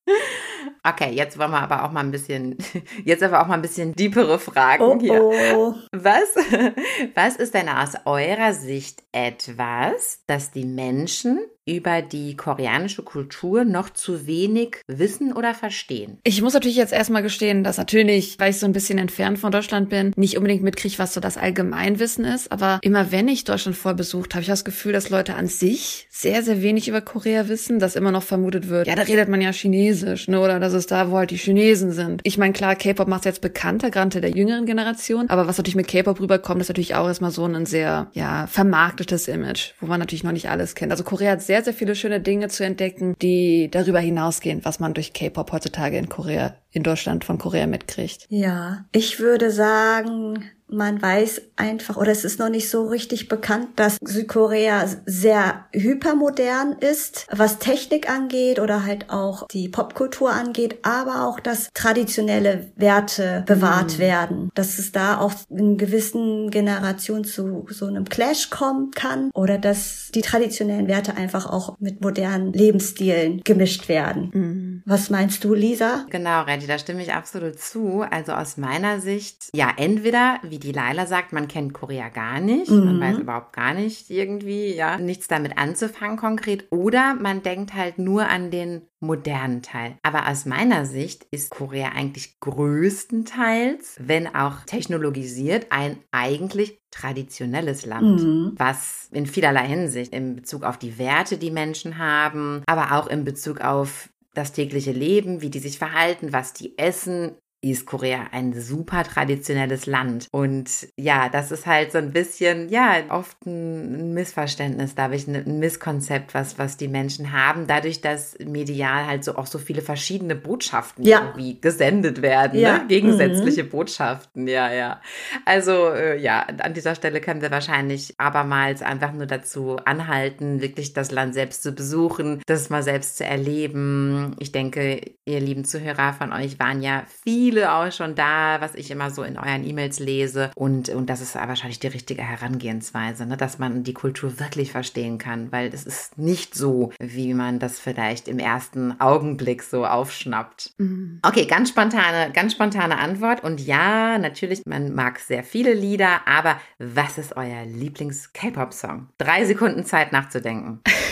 Okay, jetzt wollen wir aber auch mal ein bisschen, jetzt aber auch mal ein bisschen diepere Fragen oh, hier. Oh. Was, was ist denn aus eurer Sicht etwas, das die Menschen über die koreanische Kultur noch zu wenig wissen oder verstehen? Ich muss natürlich jetzt erstmal gestehen, dass natürlich, weil ich so ein bisschen entfernt von Deutschland bin, nicht unbedingt mitkriege, was so das Allgemeinwissen ist. Aber immer wenn ich Deutschland voll besucht, habe ich das Gefühl, dass Leute an sich sehr, sehr wenig über Korea wissen, dass immer noch vermutet wird, ja, da redet man ja Chinesisch, ne? Oder das ist da, wo halt die Chinesen sind. Ich meine, klar, K-Pop macht es jetzt bekannter, gerade der jüngeren Generation. Aber was natürlich mit K-Pop rüberkommt, ist natürlich auch erstmal so ein sehr, ja, vermarktetes Image, wo man natürlich noch nicht alles kennt. Also Korea hat sehr sehr, sehr viele schöne Dinge zu entdecken, die darüber hinausgehen, was man durch K-Pop heutzutage in Korea, in Deutschland von Korea mitkriegt. Ja, ich würde sagen, man weiß einfach, oder es ist noch nicht so richtig bekannt, dass Südkorea sehr hypermodern ist, was Technik angeht oder halt auch die Popkultur angeht, aber auch, dass traditionelle Werte bewahrt mhm. werden, dass es da auch in gewissen Generationen zu so einem Clash kommen kann oder dass die traditionellen Werte einfach auch mit modernen Lebensstilen gemischt werden. Mhm. Was meinst du, Lisa? Genau, Reddy, da stimme ich absolut zu. Also aus meiner Sicht, ja, entweder wie wie die Laila sagt, man kennt Korea gar nicht, mhm. man weiß überhaupt gar nicht irgendwie, ja, nichts damit anzufangen konkret. Oder man denkt halt nur an den modernen Teil. Aber aus meiner Sicht ist Korea eigentlich größtenteils, wenn auch technologisiert, ein eigentlich traditionelles Land, mhm. was in vielerlei Hinsicht in Bezug auf die Werte, die Menschen haben, aber auch in Bezug auf das tägliche Leben, wie die sich verhalten, was die essen, ist Korea ein super traditionelles Land. Und ja, das ist halt so ein bisschen, ja, oft ein Missverständnis, da habe ich ein Misskonzept, was, was die Menschen haben, dadurch, dass medial halt so auch so viele verschiedene Botschaften ja. irgendwie gesendet werden, ja. ne? gegensätzliche mhm. Botschaften, ja, ja. Also äh, ja, an dieser Stelle können wir wahrscheinlich abermals einfach nur dazu anhalten, wirklich das Land selbst zu besuchen, das mal selbst zu erleben. Ich denke, ihr lieben Zuhörer von euch waren ja viel viele auch schon da, was ich immer so in euren E-Mails lese. Und, und das ist wahrscheinlich die richtige Herangehensweise, ne? dass man die Kultur wirklich verstehen kann, weil es ist nicht so, wie man das vielleicht im ersten Augenblick so aufschnappt. Mhm. Okay, ganz spontane, ganz spontane Antwort. Und ja, natürlich, man mag sehr viele Lieder, aber was ist euer Lieblings-K-Pop-Song? Drei Sekunden Zeit nachzudenken.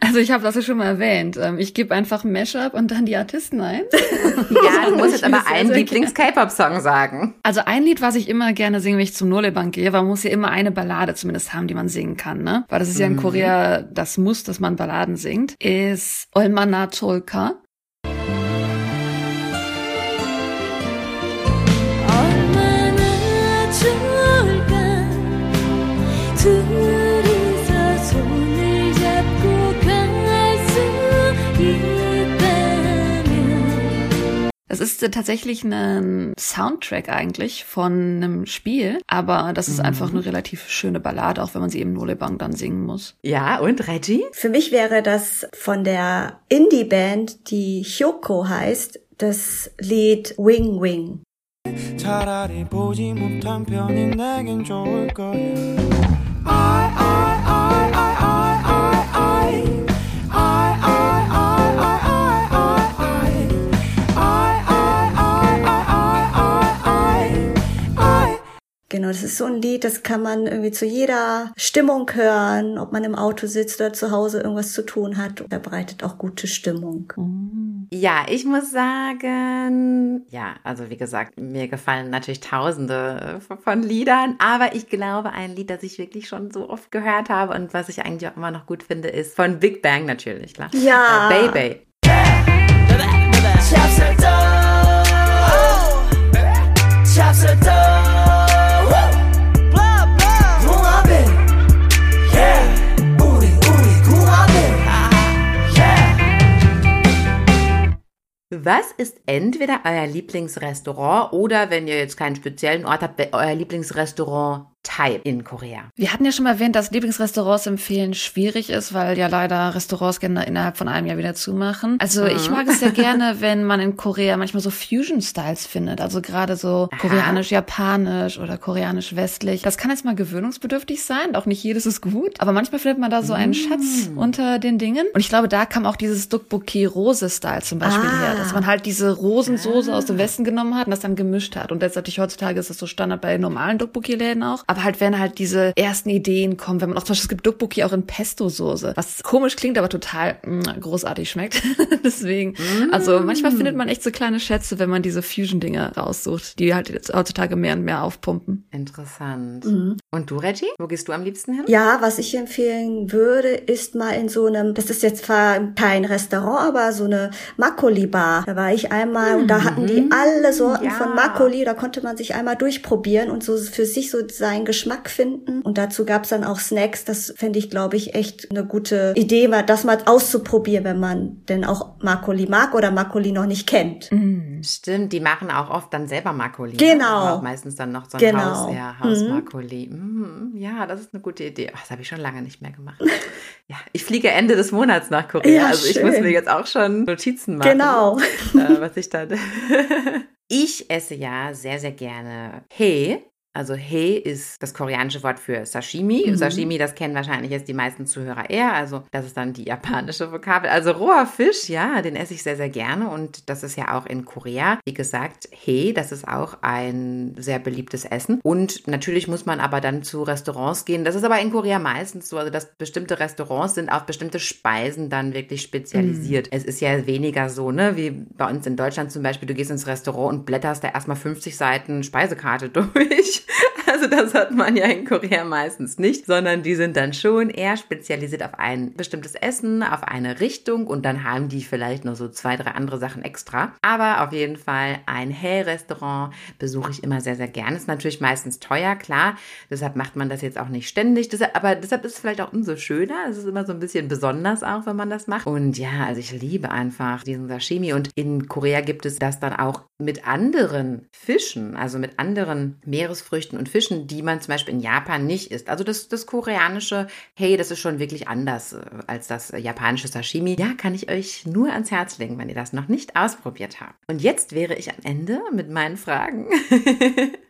also ich habe das ja schon mal erwähnt. Ähm, ich gebe einfach ein Mashup und dann die Artisten ein. ja, du musst jetzt aber einen Lieblings-K-Pop-Song sagen. Also ein Lied, was ich immer gerne singe, wenn ich zum Nolebank gehe, weil man muss ja immer eine Ballade zumindest haben, die man singen kann, ne? Weil das ist ja in mhm. Korea das Muss, dass man Balladen singt, ist Olmana Cholka. Das ist äh, tatsächlich ein Soundtrack eigentlich von einem Spiel, aber das ist mhm. einfach eine relativ schöne Ballade, auch wenn man sie eben Nolebang dann singen muss. Ja, und Reggie? Für mich wäre das von der Indie-Band, die Hyoko heißt, das Lied Wing Wing. 차라리 보지 못한 편이 내겐 좋을 거야. I, I, Genau, das ist so ein Lied, das kann man irgendwie zu jeder Stimmung hören, ob man im Auto sitzt oder zu Hause irgendwas zu tun hat. Er bereitet auch gute Stimmung. Ja, ich muss sagen, ja, also wie gesagt, mir gefallen natürlich tausende von Liedern, aber ich glaube, ein Lied, das ich wirklich schon so oft gehört habe und was ich eigentlich auch immer noch gut finde, ist von Big Bang natürlich, klar. Ja. Äh, Baby. Was ist entweder euer Lieblingsrestaurant oder wenn ihr jetzt keinen speziellen Ort habt, euer Lieblingsrestaurant Type in Korea. Wir hatten ja schon mal erwähnt, dass Lieblingsrestaurants empfehlen schwierig ist, weil ja leider Restaurants gerne innerhalb von einem Jahr wieder zumachen. Also mhm. ich mag es sehr gerne, wenn man in Korea manchmal so Fusion-Styles findet. Also gerade so koreanisch-japanisch oder koreanisch-westlich. Das kann jetzt mal gewöhnungsbedürftig sein. Auch nicht jedes ist gut. Aber manchmal findet man da so einen mhm. Schatz unter den Dingen. Und ich glaube, da kam auch dieses Dukbuki-Rose-Style zum Beispiel ah. her. Dass man halt diese Rosensoße ah. aus dem ah. Westen genommen hat und das dann gemischt hat. Und letztendlich heutzutage ist das so Standard bei normalen Dukbuki-Läden auch. Aber halt, wenn halt diese ersten Ideen kommen, wenn man auch zum Beispiel, es gibt Dukbuki auch in Pesto-Soße, was komisch klingt, aber total mh, mm, großartig schmeckt. Deswegen, mm. also manchmal findet man echt so kleine Schätze, wenn man diese Fusion-Dinge raussucht, die halt jetzt heutzutage mehr und mehr aufpumpen. Interessant. Mhm. Und du, Reggie? Wo gehst du am liebsten hin? Ja, was ich empfehlen würde, ist mal in so einem, das ist jetzt zwar kein Restaurant, aber so eine Makoli-Bar. Da war ich einmal mhm. und da hatten die mhm. alle Sorten ja. von Makoli, da konnte man sich einmal durchprobieren und so für sich so sein seinen Geschmack finden. Und dazu gab's dann auch Snacks. Das fände ich, glaube ich, echt eine gute Idee, das mal auszuprobieren, wenn man denn auch Makoli mag oder Makoli noch nicht kennt. Mm, stimmt, die machen auch oft dann selber Makoli. Ne? Genau. Meistens dann noch so ein genau. Haus, ja, Hausmakoli. Mhm. Mm, ja, das ist eine gute Idee. Ach, das habe ich schon lange nicht mehr gemacht. ja, ich fliege Ende des Monats nach Korea. Ja, also ich muss mir jetzt auch schon Notizen machen. Genau. Äh, was ich dann. ich esse ja sehr, sehr gerne He. Also He ist das koreanische Wort für Sashimi. Mhm. Sashimi, das kennen wahrscheinlich jetzt die meisten Zuhörer eher. Also das ist dann die japanische Vokabel. Also roher Fisch, ja, den esse ich sehr, sehr gerne. Und das ist ja auch in Korea. Wie gesagt, He, das ist auch ein sehr beliebtes Essen. Und natürlich muss man aber dann zu Restaurants gehen. Das ist aber in Korea meistens so, also dass bestimmte Restaurants sind auf bestimmte Speisen dann wirklich spezialisiert. Mhm. Es ist ja weniger so, ne, wie bei uns in Deutschland zum Beispiel, du gehst ins Restaurant und blätterst da erstmal 50 Seiten Speisekarte durch. Also das hat man ja in Korea meistens nicht, sondern die sind dann schon eher spezialisiert auf ein bestimmtes Essen, auf eine Richtung und dann haben die vielleicht noch so zwei, drei andere Sachen extra. Aber auf jeden Fall ein Hell-Restaurant besuche ich immer sehr, sehr gerne. Ist natürlich meistens teuer, klar. Deshalb macht man das jetzt auch nicht ständig. Aber deshalb ist es vielleicht auch umso schöner. Es ist immer so ein bisschen besonders auch, wenn man das macht. Und ja, also ich liebe einfach diesen Sashimi. Und in Korea gibt es das dann auch mit anderen Fischen, also mit anderen Meeresfrüchten und Fischen Fischen, die man zum Beispiel in Japan nicht isst. Also das, das koreanische, hey, das ist schon wirklich anders äh, als das japanische Sashimi. Ja, kann ich euch nur ans Herz legen, wenn ihr das noch nicht ausprobiert habt. Und jetzt wäre ich am Ende mit meinen Fragen.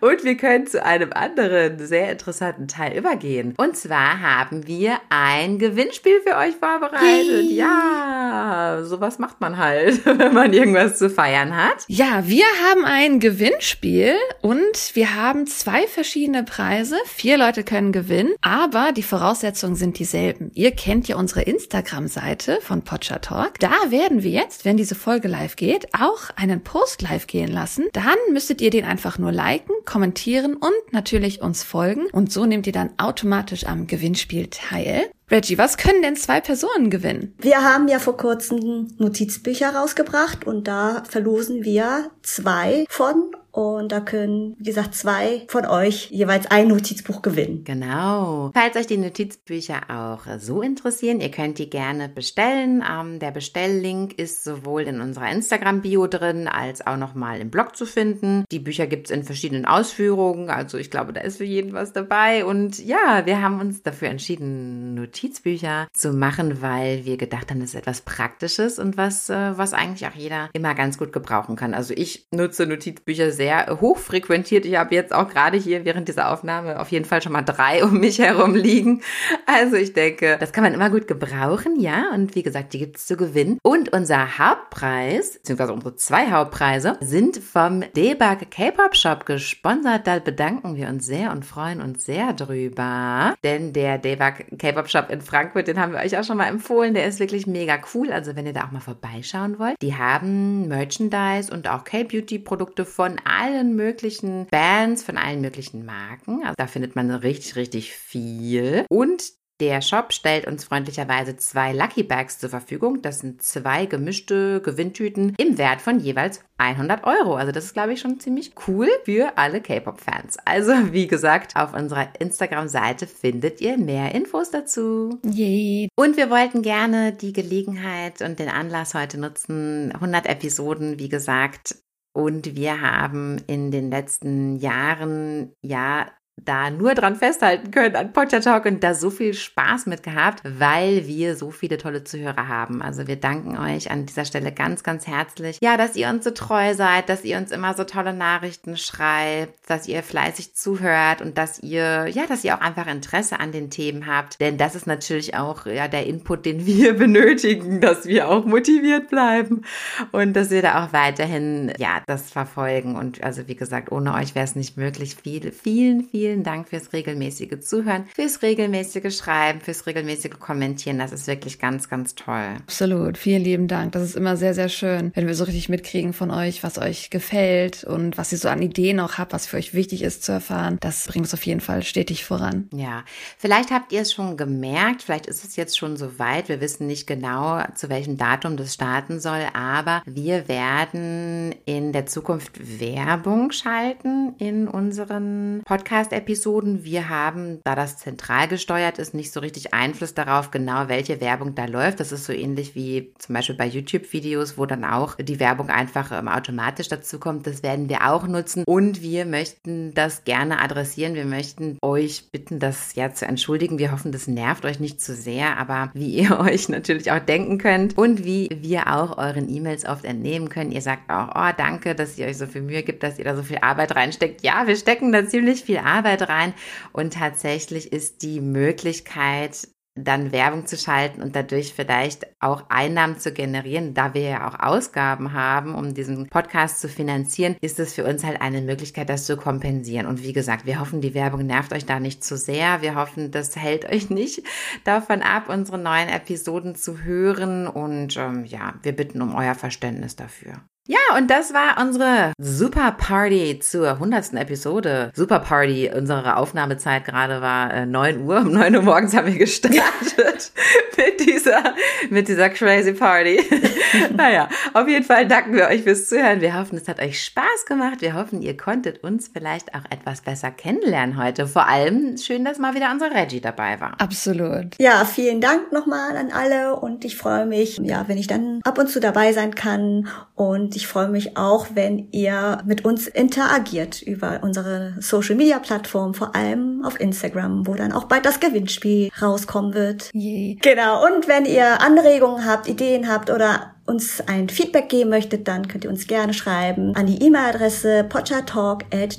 Und wir können zu einem anderen sehr interessanten Teil übergehen. Und zwar haben wir ein Gewinnspiel für euch vorbereitet. Hey. Ja, sowas macht man halt, wenn man irgendwas zu feiern hat. Ja, wir haben ein Gewinnspiel und wir haben zwei verschiedene Preise. Vier Leute können gewinnen, aber die Voraussetzungen sind dieselben. Ihr kennt ja unsere Instagram-Seite von Podscher Talk. Da werden wir jetzt, wenn diese Folge live geht, auch einen Post live gehen lassen. Dann müsstet ihr den einfach nur liken, kommentieren und natürlich uns folgen. Und so nehmt ihr dann automatisch am Gewinnspiel teil. Reggie, was können denn zwei Personen gewinnen? Wir haben ja vor kurzem Notizbücher rausgebracht und da verlosen wir zwei von und da können, wie gesagt, zwei von euch jeweils ein Notizbuch gewinnen. Genau. Falls euch die Notizbücher auch so interessieren, ihr könnt die gerne bestellen. Ähm, der Bestelllink ist sowohl in unserer Instagram-Bio drin, als auch nochmal im Blog zu finden. Die Bücher gibt's in verschiedenen Ausführungen. Also ich glaube, da ist für jeden was dabei. Und ja, wir haben uns dafür entschieden, Notizbücher zu machen, weil wir gedacht haben, das ist etwas Praktisches und was, äh, was eigentlich auch jeder immer ganz gut gebrauchen kann. Also ich nutze Notizbücher sehr sehr hoch frequentiert. Ich habe jetzt auch gerade hier während dieser Aufnahme auf jeden Fall schon mal drei um mich herum liegen. Also ich denke, das kann man immer gut gebrauchen, ja. Und wie gesagt, die gibt es zu gewinnen. Und unser Hauptpreis, beziehungsweise unsere zwei Hauptpreise, sind vom Debug K-Pop Shop gesponsert. Da bedanken wir uns sehr und freuen uns sehr drüber. Denn der Debug K-Pop Shop in Frankfurt, den haben wir euch auch schon mal empfohlen. Der ist wirklich mega cool. Also wenn ihr da auch mal vorbeischauen wollt. Die haben Merchandise und auch K-Beauty Produkte von allen möglichen Bands, von allen möglichen Marken. Also da findet man richtig, richtig viel. Und der Shop stellt uns freundlicherweise zwei Lucky Bags zur Verfügung. Das sind zwei gemischte Gewinntüten im Wert von jeweils 100 Euro. Also das ist, glaube ich, schon ziemlich cool für alle K-Pop-Fans. Also wie gesagt, auf unserer Instagram-Seite findet ihr mehr Infos dazu. Yay. Und wir wollten gerne die Gelegenheit und den Anlass heute nutzen. 100 Episoden, wie gesagt, und wir haben in den letzten Jahren ja da nur dran festhalten können an Potja Talk und da so viel Spaß mit gehabt, weil wir so viele tolle Zuhörer haben. Also wir danken euch an dieser Stelle ganz, ganz herzlich. Ja, dass ihr uns so treu seid, dass ihr uns immer so tolle Nachrichten schreibt, dass ihr fleißig zuhört und dass ihr, ja, dass ihr auch einfach Interesse an den Themen habt. Denn das ist natürlich auch, ja, der Input, den wir benötigen, dass wir auch motiviert bleiben und dass wir da auch weiterhin, ja, das verfolgen. Und also, wie gesagt, ohne euch wäre es nicht möglich. Viele, vielen, vielen vielen Dank fürs regelmäßige Zuhören, fürs regelmäßige Schreiben, fürs regelmäßige Kommentieren. Das ist wirklich ganz, ganz toll. Absolut. Vielen lieben Dank. Das ist immer sehr, sehr schön, wenn wir so richtig mitkriegen von euch, was euch gefällt und was ihr so an Ideen auch habt, was für euch wichtig ist zu erfahren. Das bringt uns auf jeden Fall stetig voran. Ja, vielleicht habt ihr es schon gemerkt, vielleicht ist es jetzt schon so weit. Wir wissen nicht genau, zu welchem Datum das starten soll, aber wir werden in der Zukunft Werbung schalten in unseren Podcast Podcast-Episoden. Wir haben, da das zentral gesteuert ist, nicht so richtig Einfluss darauf, genau welche Werbung da läuft. Das ist so ähnlich wie zum Beispiel bei YouTube-Videos, wo dann auch die Werbung einfach ähm, automatisch dazu kommt. Das werden wir auch nutzen und wir möchten das gerne adressieren. Wir möchten euch bitten, das ja zu entschuldigen. Wir hoffen, das nervt euch nicht zu sehr, aber wie ihr euch natürlich auch denken könnt und wie wir auch euren E-Mails oft entnehmen können. Ihr sagt auch, oh, danke, dass ihr euch so viel Mühe gibt, dass ihr da so viel Arbeit reinsteckt. Ja, wir stecken da ziemlich viel Arbeit Arbeit rein. Und tatsächlich ist die Möglichkeit, dann Werbung zu schalten und dadurch vielleicht auch Einnahmen zu generieren, da wir ja auch Ausgaben haben, um diesen Podcast zu finanzieren, ist es für uns halt eine Möglichkeit, das zu kompensieren. Und wie gesagt, wir hoffen, die Werbung nervt euch da nicht zu sehr. Wir hoffen, das hält euch nicht davon ab, unsere neuen Episoden zu hören. Und ähm, ja, wir bitten um euer Verständnis dafür. Ja, und das war unsere Super Party zur 100. Episode. Super Party, unsere Aufnahmezeit gerade war äh, 9 Uhr. Um 9 Uhr morgens haben wir gestartet mit dieser, mit dieser crazy Party. naja, auf jeden Fall danken wir euch fürs Zuhören. Wir hoffen, es hat euch Spaß gemacht. Wir hoffen, ihr konntet uns vielleicht auch etwas besser kennenlernen heute. Vor allem schön, dass mal wieder unser Reggie dabei war. Absolut. Ja, vielen Dank nochmal an alle und ich freue mich, ja, wenn ich dann ab und zu dabei sein kann und Und ich freue mich auch, wenn ihr mit uns interagiert über unsere Social Media Plattform, vor allem auf Instagram, wo dann auch bald das Gewinnspiel rauskommen wird. Yay. Genau. Und wenn ihr Anregungen habt, Ideen habt oder uns ein Feedback geben möchtet, dann könnt ihr uns gerne schreiben an die E-Mail-Adresse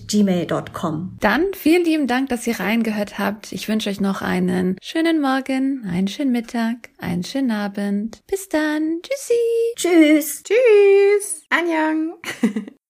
gmail.com. Dann vielen lieben Dank, dass ihr reingehört habt. Ich wünsche euch noch einen schönen Morgen, einen schönen Mittag, einen schönen Abend. Bis dann. Tschüssi. Tschüss. Tschüss. Annyeong.